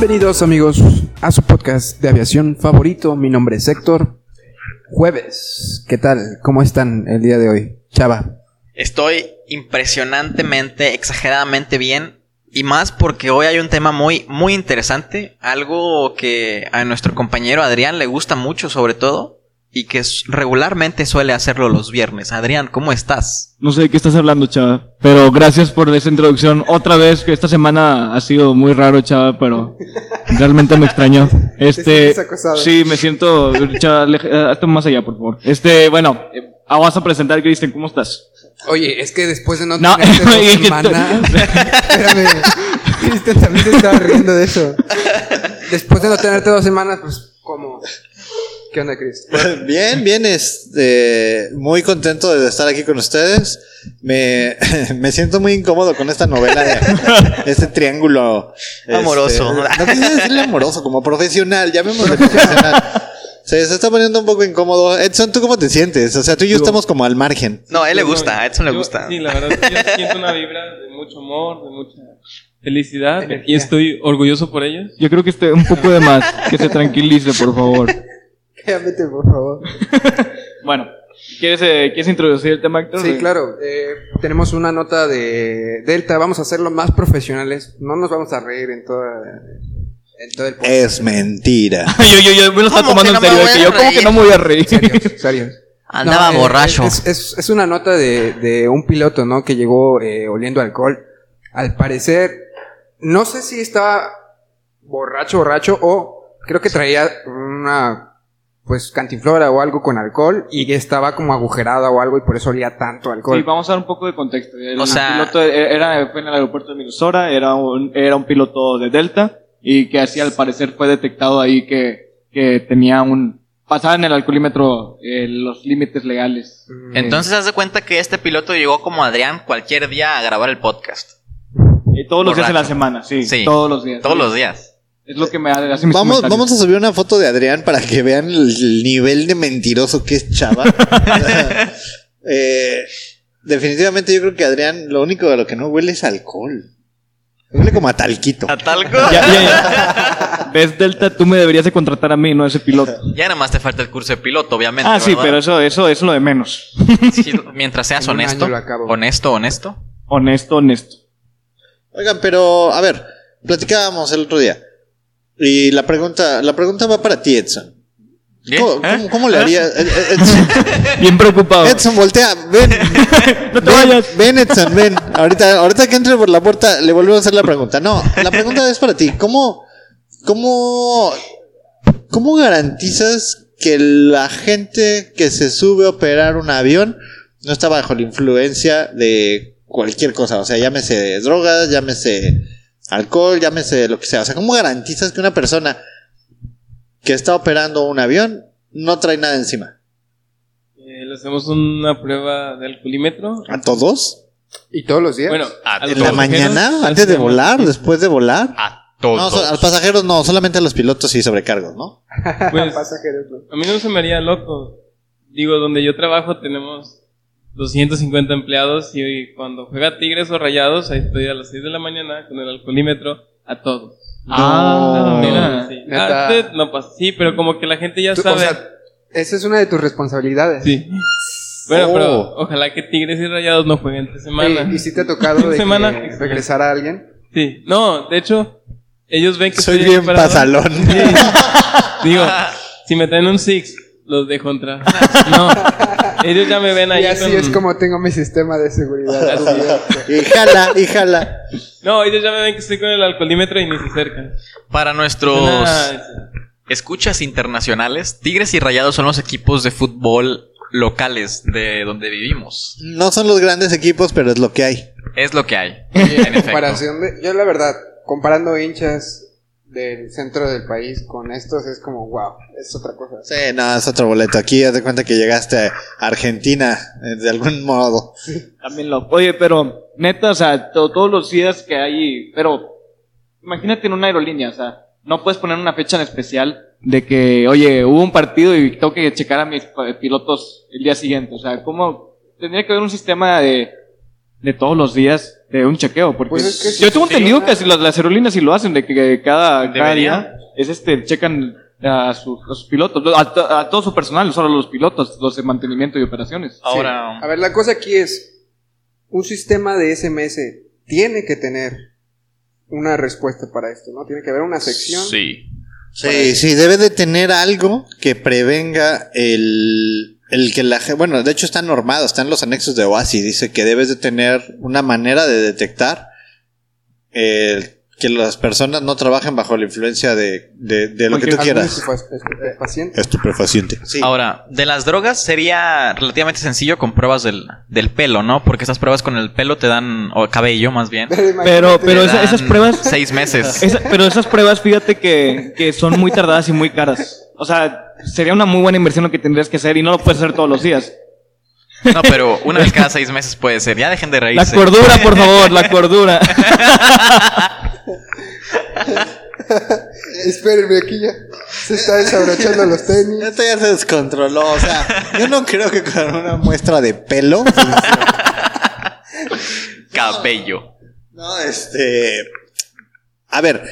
Bienvenidos amigos a su podcast de aviación favorito. Mi nombre es Héctor. Jueves, ¿qué tal? ¿Cómo están el día de hoy? Chava. Estoy impresionantemente, exageradamente bien. Y más porque hoy hay un tema muy, muy interesante. Algo que a nuestro compañero Adrián le gusta mucho, sobre todo y que regularmente suele hacerlo los viernes. Adrián, ¿cómo estás? No sé de qué estás hablando, chava, pero gracias por esa introducción. Otra vez que esta semana ha sido muy raro, chava, pero realmente me extrañó. Este, sí, me siento, chava, eh, hasta más allá, por favor. Este, bueno, eh, vas a presentar, Cristian, ¿cómo estás? Oye, es que después de no, no tenerte dos semanas, espérame, Cristian también se estaba riendo de eso. Después de no tenerte dos semanas, pues, ¿cómo? ¿Qué onda, Chris? Bien, bien, este, muy contento de estar aquí con ustedes. Me, me siento muy incómodo con esta novela, de, este triángulo amoroso. Este, no quisiera decirle amoroso, como profesional, llamémoslo profesional. Se, se está poniendo un poco incómodo. Edson, ¿tú cómo te sientes? O sea, tú y yo estamos como al margen. No, a él le gusta, a Edson le gusta. Sí, la verdad, yo siento una vibra de mucho amor, de mucha felicidad y estoy orgulloso por ella. Yo creo que esté un poco de más, que se tranquilice, por favor. Cállate, por favor. bueno, ¿quieres, eh, ¿quieres introducir el tema, Héctor? Sí, claro. Eh, tenemos una nota de Delta. Vamos a hacerlo más profesionales. No nos vamos a reír en toda. En todo el podcast. Es mentira. yo, yo, yo me lo estaba tomando en serio. Que yo, como que no me voy a reír? Serios. Andaba No, eh, borracho. Es, es, es una nota de, de un piloto, ¿no? Que llegó eh, oliendo alcohol. Al parecer, no sé si estaba borracho, borracho, o creo que traía una pues cantinflora o algo con alcohol y estaba como agujerada o algo y por eso olía tanto alcohol. Sí, vamos a dar un poco de contexto. El O sea- piloto era, fue en el aeropuerto de Minnesota, era un, era un piloto de Delta y que así al parecer fue detectado ahí que, que tenía un... Pasaba en el alcoholímetro eh, los límites legales. Mm, Entonces, haz de cuenta que este piloto llegó como Adrián cualquier día a grabar el podcast. Y todos los días de la semana, sí, Sí. Todos los días. Todos Sí. los días. Es lo que me hace mis Vamos, vamos a subir una foto de Adrián para que vean el nivel de mentiroso que es Chava. Eh, definitivamente yo creo que Adrián lo único de lo que no huele es alcohol. Huele como a talquito. ¿A talco? Ya, ya, ya. ¿Ves, Delta? Tú me deberías de contratar a mí, no a ese piloto. Ya nada más te falta el curso de piloto, obviamente. Ah, sí, pero eso, eso, es lo de menos. Sí, mientras seas En honesto. Honesto, honesto. Honesto, honesto. Oigan, pero a ver, platicábamos el otro día. Y la pregunta, la pregunta va para ti, Edson. ¿Bien? ¿Cómo, ¿Eh? cómo- cómo le haría? Ed- Ed- Edson, Bien preocupado. Edson, voltea, ven. no te Ven, vayas. ven, Edson, ven. Ahorita, ahorita que entre por la puerta, le vuelvo a hacer la pregunta. No, la pregunta es para ti. ¿Cómo, cómo, cómo garantizas que la gente que se sube a operar un avión no está bajo la influencia de cualquier cosa? O sea, llámese drogas, llámese alcohol, llámese lo que sea. O sea, ¿cómo garantizas que una persona que está operando un avión no trae nada encima? Eh, le hacemos una prueba de alcoholímetro. ¿A todos? ¿Y todos los días? Bueno, a los ¿En la mañana? ¿Antes de volar? ¿Después de volar? A No, todos. so- a los pasajeros no, solamente a los pilotos y sobrecargos, ¿no? Pues, Pasajeros, ¿no? a mí no se me haría loco. Digo, donde yo trabajo tenemos 250 empleados y cuando juega Tigres o Rayados, ahí estoy a las 6 de la mañana con el alcoholímetro a todos. Ah, mira. sí. Neta. Antes no pasa. Sí, pero como que la gente ya Tú- sabe. o sea, esa es una de tus responsabilidades. sí. Bueno, Oh. pero ojalá que Tigres y Rayados no jueguen entre semana. Oye, ¿Y si te ha tocado de Semana. que regresar a alguien? Sí. No, de hecho, ellos ven que Soy estoy bien parado. pasalón. Sí. Digo, si me traen un Six, los dejo entrar. No, ellos ya me ven ahí y así con- es como tengo mi sistema de seguridad. Y jala, y jala. No, ellos ya me ven que estoy con el alcoholímetro y ni se acercan. Para nuestros Nah, escuchas internacionales, Tigres y Rayados son los equipos de fútbol locales de donde vivimos. No son los grandes equipos, pero es lo que hay. Es lo que hay. en comparación de, yo la verdad, comparando hinchas del centro del país con estos es como wow, es otra cosa. Sí, no, es otro boleto. Aquí haz de cuenta que llegaste a Argentina eh, de algún modo. También lo. Oye, pero neta, o sea, todos los días que hay, pero imagínate en una aerolínea, o sea, no puedes poner una fecha en especial de que, oye, hubo un partido y tengo que checar a mis pilotos el día siguiente. O sea, ¿cómo tendría que haber un sistema de, de todos los días de un chequeo, porque pues yo tengo entendido que las, aerolíneas sí lo hacen, de que cada, día es este, checan a sus, pilotos, a, todo su personal, no solo los pilotos, los de mantenimiento y operaciones. Ahora, a ver, la cosa aquí es, un sistema de SMS tiene que tener una respuesta para esto, ¿no? Tiene que haber una sección. Sí. Sí, sí, debe de tener algo que prevenga el el que la bueno, de hecho está normado, está en los anexos de OASI, dice que debes de tener una manera de detectar eh, que las personas no trabajen bajo la influencia de, de, lo que tú quieras. Estupefaciente. Estupefaciente. Sí. Ahora, de las drogas sería relativamente sencillo con pruebas del, del pelo, ¿no? Porque esas pruebas con el pelo te dan, o cabello más bien. Pero, pero esas pruebas... Seis meses. pero esas pruebas, fíjate que, que son muy tardadas y muy caras. O sea, sería una muy buena inversión lo que tendrías que hacer y no lo puedes hacer todos los días. No, pero una vez cada seis meses puede ser. Ya dejen de reírse. La cordura, por favor, la cordura. Espérenme, aquí ya se está desabrochando los tenis. Esto ya se descontroló. O sea, yo no creo que con una muestra de pelo. Cabello. No, este. A ver,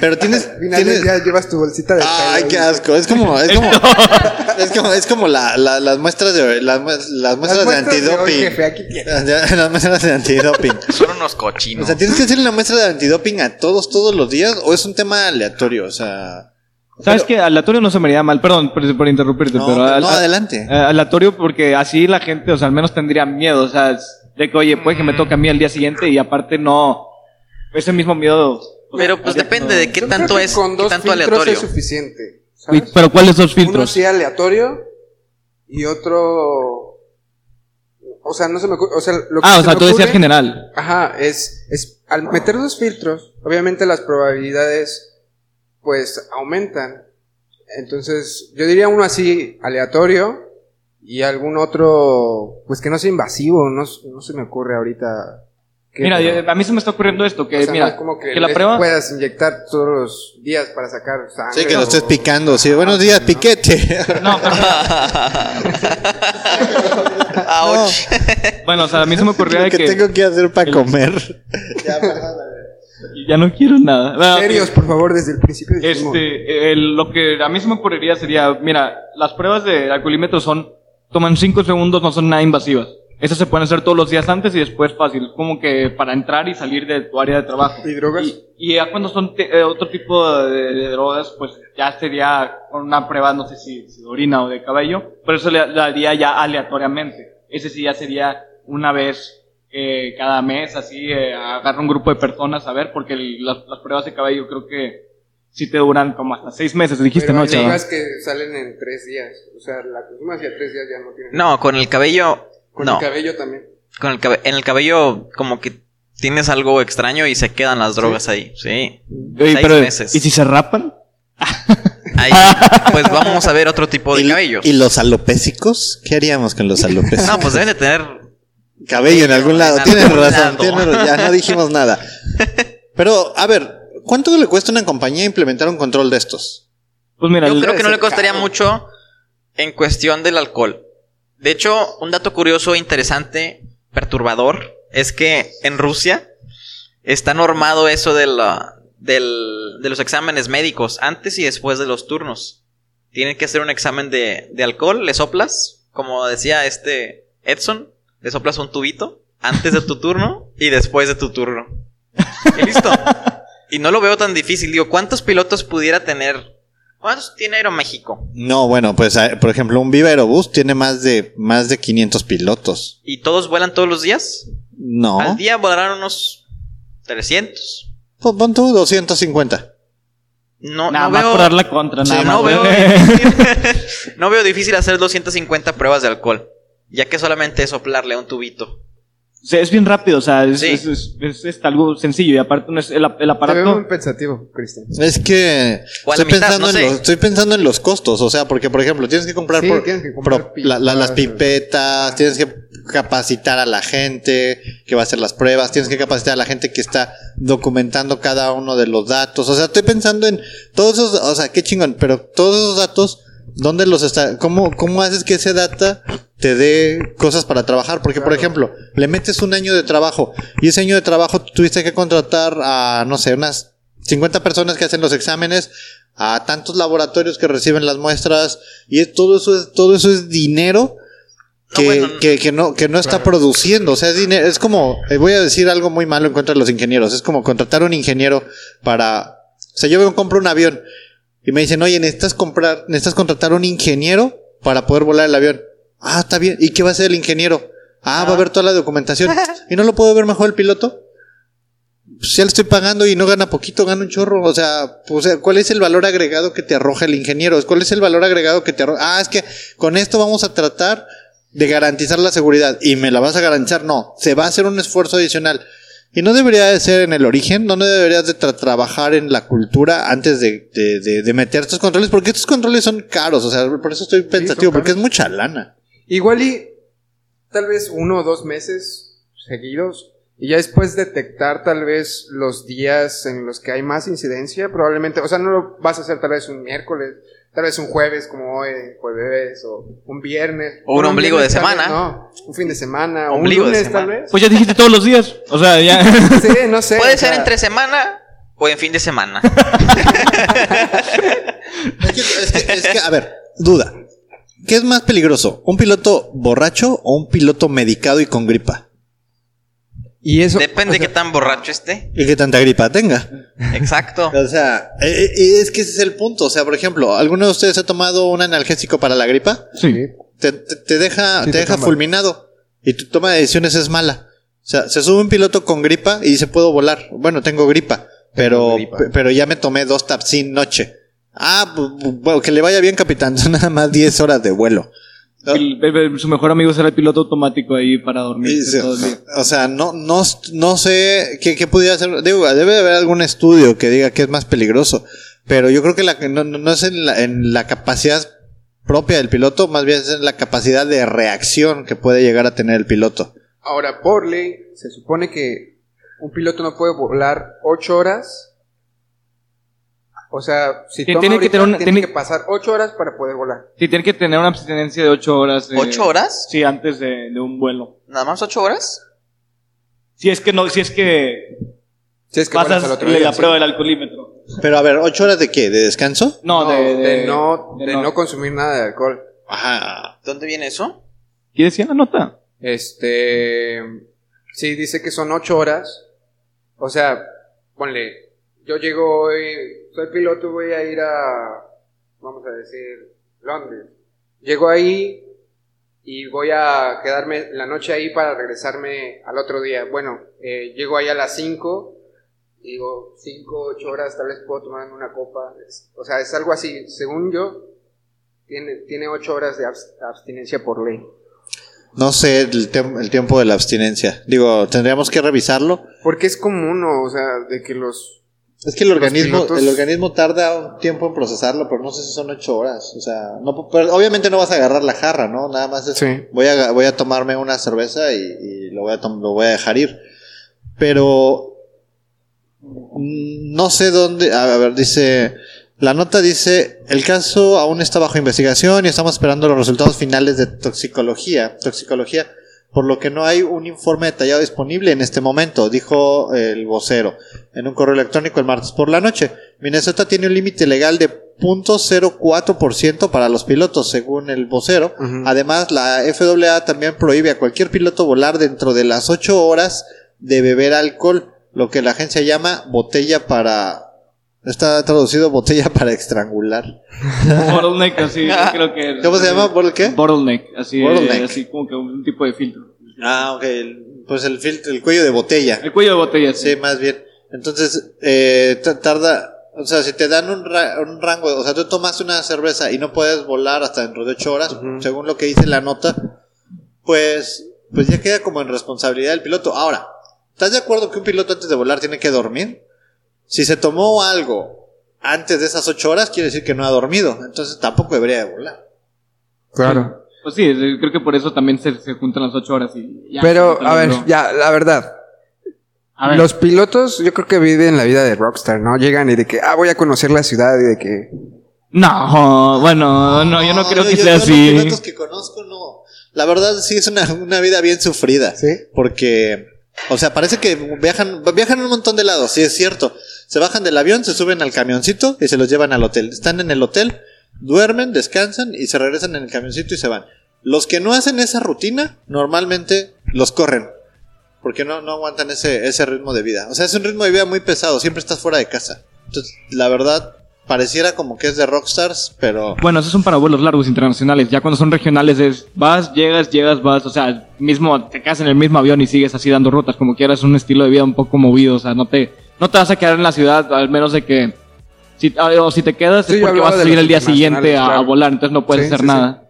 pero tienes, tienes... ya llevas tu bolsita de Ay, qué asco. Es como, es como, es como, es como la, la, las muestras de, las, las muestras de antidoping. Las muestras de antidoping. Son unos cochinos. O sea, ¿tienes que hacer una muestra de antidoping a todos, todos los días? ¿O es un tema aleatorio? O sea. ¿Sabes que Aleatorio no se me haría mal, perdón por, por interrumpirte, no, pero. no, adelante. Eh, aleatorio porque así la gente, o sea, al menos tendría miedo, o sea, de que, oye, puede que me toque a mí al día siguiente y aparte no. Ese mismo miedo pero pues depende de qué tanto es, con dos tanto aleatorio. es suficiente. Pero ¿cuáles dos filtros? Uno sí aleatorio y otro o sea, no se me ocurre, o sea, lo que Ah, o sea, tú decías general. Ajá, es es al meter dos filtros, obviamente las probabilidades pues aumentan. Entonces, yo diría uno así aleatorio y algún otro pues que no sea invasivo, no, no se me ocurre ahorita Mira, a mí se me está ocurriendo esto, que mira, como que, la prueba puedas inyectar todos los días para sacar sangre. Sí, que lo estés picando, sí, buenos días, piquete. No, Bueno, o sea, a mí se me ocurrió que, que tengo que hacer para comer. ya, ya no quiero nada. Serios, por favor, desde el principio. Este, lo que a mí se me ocurriría sería, mira, las pruebas de alcoholímetro son, toman 5 segundos, no son nada invasivas. Eso se pueden hacer todos los días antes y después fácil, como que para entrar y salir de tu área de trabajo. ¿Y drogas? Y, ya cuando son eh, otro tipo de, drogas, pues ya sería con una prueba, no sé si, de orina o de cabello, pero eso le, haría ya aleatoriamente. Ese sí ya sería una vez eh, cada mes, así, eh, agarra un grupo de personas a ver, porque las, pruebas de cabello creo que sí te duran como hasta seis meses, dijiste, ¿no, Hay drogas que salen en tres días, o sea, la consuma hacia tres días ya no tiene... No, con el cabello con el cabello también. Con el en el cabello como que tienes algo extraño y se quedan las drogas ahí. Sí. meses. ¿Y si se rapan? Ahí, pues vamos a ver otro tipo de cabello. ¿Y los alopésicos? ¿Qué haríamos con los alopésicos? no, pues deben de tener cabello en algún lado. Tienes razón, ya no dijimos nada. Pero, a ver, ¿cuánto le cuesta a una compañía implementar un control de estos? Pues mira, yo creo que no le costaría mucho en cuestión del alcohol. De hecho, un dato curioso, interesante, perturbador, es que en Rusia está normado eso de, la, del, de los exámenes médicos antes y después de los turnos. Tienen que hacer un examen de, de alcohol, le soplas, como decía este Edson, le soplas un tubito antes de tu turno y después de tu turno. Y listo. Y no lo veo tan difícil. Digo, ¿cuántos pilotos pudiera tener ¿Cuántos tiene Aeroméxico? No, bueno, pues por ejemplo, un Viva Aerobús tiene más de más de 500 pilotos. ¿Y todos vuelan todos los días? No. Al día volarán unos 300. Pues pon tú 250. No, nada no más veo, por darle contra, nada no, veo difícil, no veo difícil hacer 250 pruebas de alcohol, ya que solamente es soplarle a un tubito. Es bien rápido, o sea, es, es, algo sencillo y aparte no es el, aparato. Te muy pensativo, Cristian. Es que estoy, pensando en los, estoy pensando en los costos, o sea, porque por ejemplo tienes que comprar, las pipetas, tienes que capacitar a la gente que va a hacer las pruebas, tienes que capacitar a la gente que está documentando cada uno de los datos, o sea, estoy pensando en todos esos, o sea, qué chingón, pero todos esos datos ¿Dónde los está? ¿Cómo, ¿Cómo haces que ese data te dé cosas para trabajar? Porque, por ejemplo, le metes un año de trabajo y ese año de trabajo tuviste que contratar a, no sé, unas 50 personas que hacen los exámenes, a tantos laboratorios que reciben las muestras y todo eso es, todo eso es dinero que, que, que, no, que no está produciendo. O sea, es dinero, es como, eh, voy a decir algo muy malo en contra de los ingenieros, es como contratar a un ingeniero para, o sea, yo compro un avión y me dicen, oye, necesitas comprar, necesitas contratar un ingeniero para poder volar el avión. Ah, está bien. ¿Y qué va a hacer el ingeniero? Ah, va a ver toda la documentación. ¿Y no lo puedo ver mejor el piloto? Pues ya le estoy pagando y no gana poquito, gana un chorro. O sea, pues, ¿cuál es el valor agregado que te arroja el ingeniero? ¿Cuál es el valor agregado que te arroja? Ah, es que con esto vamos a tratar de garantizar la seguridad. ¿Y me la vas a garantizar? No, se va a hacer un esfuerzo adicional. Y no debería de ser en el origen, no deberías de trabajar en la cultura antes de, de, de, meter estos controles, porque estos controles son caros, o sea, por eso estoy pensativo, porque es mucha lana. Igual y tal vez uno o dos meses seguidos, y ya después detectar tal vez los días en los que hay más incidencia, probablemente, o sea, no lo vas a hacer tal vez un miércoles, tal vez un jueves como hoy, jueves, o un viernes. O un, ombligo de semana. no, un fin de semana, o un lunes tal vez. Pues ya dijiste todos los días, o sea, ya. sí, no sé. Puede ser entre semana o en fin de semana. es, que, es que, a ver, duda. ¿Qué es más peligroso? ¿Un piloto borracho o un piloto medicado y con gripa? Y eso. Depende de qué tan borracho esté. Y qué tanta gripa tenga. Exacto. o sea, eh, eh, es que ese es el punto. O sea, por ejemplo, ¿alguno de ustedes ha tomado un analgésico para la gripa? Sí. Te, deja, te, deja fulminado. Y tu toma de decisiones es mala. O sea, se sube un piloto con gripa y dice, puedo volar. Bueno, tengo gripa. Pero, pero ya me tomé dos sin noche. Ah, bueno, que le vaya bien, capitán. Son nada más 10 horas de vuelo su mejor amigo será el piloto automático ahí para dormir. o sea, no, no, no sé qué, qué pudiera hacer. Digo, debe de haber algún estudio que diga que es más peligroso. Pero yo creo que la, no, no es en la, en la capacidad propia del piloto, más bien es en la capacidad de reacción que puede llegar a tener el piloto. Ahora, por ley, se supone que un piloto no puede volar 8 horas o sea, si toma tiene, que, tener tiene, que pasar 8 horas para poder volar. Sí, tiene que tener una abstinencia de 8 horas. ¿8 horas? Sí, antes de, de, un vuelo. ¿Nada más 8 horas? Si es que no, si es que... Si es que pasas la prueba del alcoholímetro. Pero a ver, ¿8 horas de qué? ¿De descanso? No, de, de, no, de, no, consumir nada de alcohol. Ajá. ¿Dónde viene eso? ¿Qué decía la nota? Este... Sí, dice que son 8 horas. O sea, ponle... Yo llego hoy soy piloto, voy a ir a, vamos a decir, Londres. Llego ahí y voy a quedarme la noche ahí para regresarme al otro día. Bueno, eh, llego ahí a las 5, digo 5, 8 horas, tal vez puedo tomar una copa. o sea, es algo así, según yo, tiene, tiene 8 horas de abstinencia por ley. No sé el, el, tiempo de la abstinencia. Digo, tendríamos que revisarlo. Porque es común, o sea, de que los es que el organismo, el organismo tarda un tiempo en procesarlo, pero no sé si son ocho horas. O sea, no, obviamente no vas a agarrar la jarra, ¿no? Nada más es, voy, a, voy a tomarme una cerveza y, lo, voy a lo voy a dejar ir. Pero mm, no sé dónde. A ver, dice. La nota dice: el caso aún está bajo investigación y estamos esperando los resultados finales de toxicología. Toxicología por lo que no hay un informe detallado disponible en este momento, dijo el vocero en un correo electrónico el martes por la noche. Minnesota tiene un límite legal de 0.04% para los pilotos, según el vocero. Además, la FAA también prohíbe a cualquier piloto volar dentro de las 8 horas de beber alcohol, lo que la agencia llama botella para Está traducido botella para estrangular. Bottleneck, así, creo que. ¿Cómo se llama? ¿Por qué? Bottleneck, así, Bottleneck. así como que un tipo de filtro. Ah, ok. Pues el filtro, el cuello de botella. El cuello de botella, sí. más bien. Entonces, eh, tarda, o sea, si te dan un, un, rango, o sea, tú tomas una cerveza y no puedes volar hasta dentro de ocho horas, según lo que dice la nota, pues pues ya queda como en responsabilidad del piloto. Ahora, ¿estás de acuerdo que un piloto antes de volar tiene que dormir? Si se tomó algo antes de esas ocho horas, quiere decir que no ha dormido. Entonces tampoco debería de volar. Claro. Pues sí, creo que por eso también se, se juntan las ocho horas y ya. Pero, a ver, ya, la verdad. A ver. Los pilotos, yo creo que viven la vida de rockstar, ¿no? Llegan y de que, ah, voy a conocer la ciudad y de que... No, bueno, no, yo no creo que yo- sea yo así. Los pilotos que conozco, no. La verdad, sí es una, una vida bien sufrida. ¿Sí? Porque, o sea, parece que viajan, viajan un montón de lados, sí es cierto. Se bajan del avión, se suben al camioncito y se los llevan al hotel. Están en el hotel, duermen, descansan y se regresan en el camioncito y se van. Los que no hacen esa rutina, normalmente los corren. Porque no, no aguantan ese, ese ritmo de vida. O sea, es un ritmo de vida muy pesado, siempre estás fuera de casa. Entonces, la verdad, pareciera como que es de rockstars, pero... Bueno, esos son para vuelos largos internacionales. Ya cuando son regionales es vas, llegas, llegas, vas. O sea, mismo te quedas en el mismo avión y sigues así dando rutas. Como quieras, un estilo de vida un poco movido. O sea, no te, no te vas a quedar en la ciudad, al menos de que. Si, ah, o si te quedas Sí, es porque vas a los el día siguiente a, claro. volar, entonces no puedes Sí, hacer sí, sí. nada.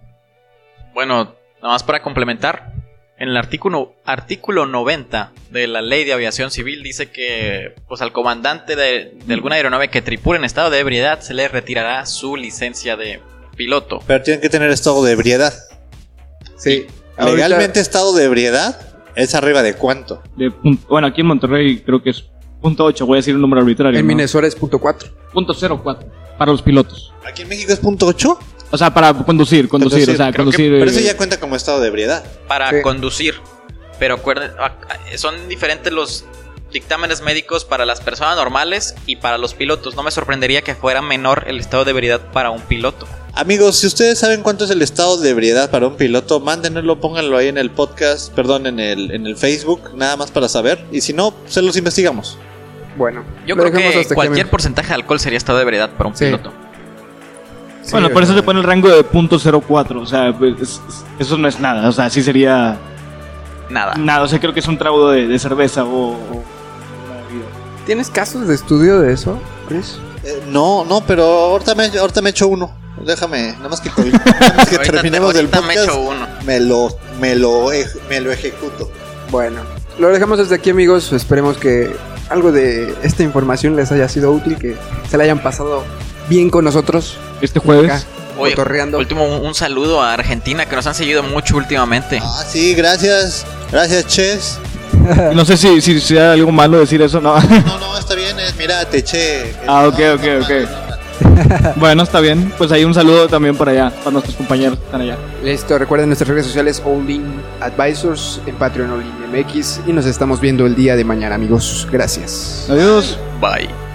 Bueno, nada más para complementar. En el artículo, artículo 90 de la ley de aviación civil dice que pues al comandante de, de alguna aeronave que tripule en estado de ebriedad se le retirará su licencia de piloto. Pero tienen que tener estado de ebriedad. Sí. Legalmente estado de ebriedad es arriba de cuánto. De bueno, aquí en Monterrey creo que es punto 8, voy a decir un número arbitrario. En ¿no? Minnesota es punto cuatro. Punto 04 para los pilotos. Aquí en México es punto 8. O sea, para conducir, conducir, Conducir, o sea, creo que- conducir. Pero eso eh, ya cuenta como estado de ebriedad. para Sí. conducir. Pero acuerden, son diferentes los dictámenes médicos para las personas normales y para los pilotos. No me sorprendería que fuera menor el estado de ebriedad para un piloto. Amigos, si ustedes saben cuánto es el estado de ebriedad para un piloto, mándenlo, pónganlo ahí en el podcast, perdón, en el, en el Facebook, nada más para saber. Y si no, se los investigamos. Bueno. Yo creo que cualquier porcentaje de alcohol sería estado de ebriedad para un Sí. piloto. Sí, Bueno, por eso se pone el rango de punto .04, o sea, pues, es- es- eso no es nada, o sea, sí sería Nada. nada, o sea, creo que es un trago de, de cerveza o. ¿Tienes casos de estudio de eso, Chris? Eh, no, no, pero ahorita me, ahorita me echo uno. Déjame, nada más que, nada más que terminemos del me echo uno. Me lo, me lo, ej- me lo ejecuto. Bueno, lo dejamos desde aquí, amigos. Esperemos que algo de esta información les haya sido útil, que se la hayan pasado bien con nosotros. Este jueves, Acá, Oye, cotorreando. último, un, un saludo a Argentina que nos han seguido mucho últimamente. Ah, sí, gracias. Gracias, Ches. no sé si, si sea algo malo decir eso, no. No, no, está bien. eh, mira, te eché. Ah, ok, ok, ok. no, no, no. bueno, está bien, pues ahí un saludo también para allá, para nuestros compañeros que están allá. Listo, recuerden nuestras redes sociales All-In Advisors en Patreon All-In MX y nos estamos viendo el día de mañana, amigos. Gracias. Adiós. Bye.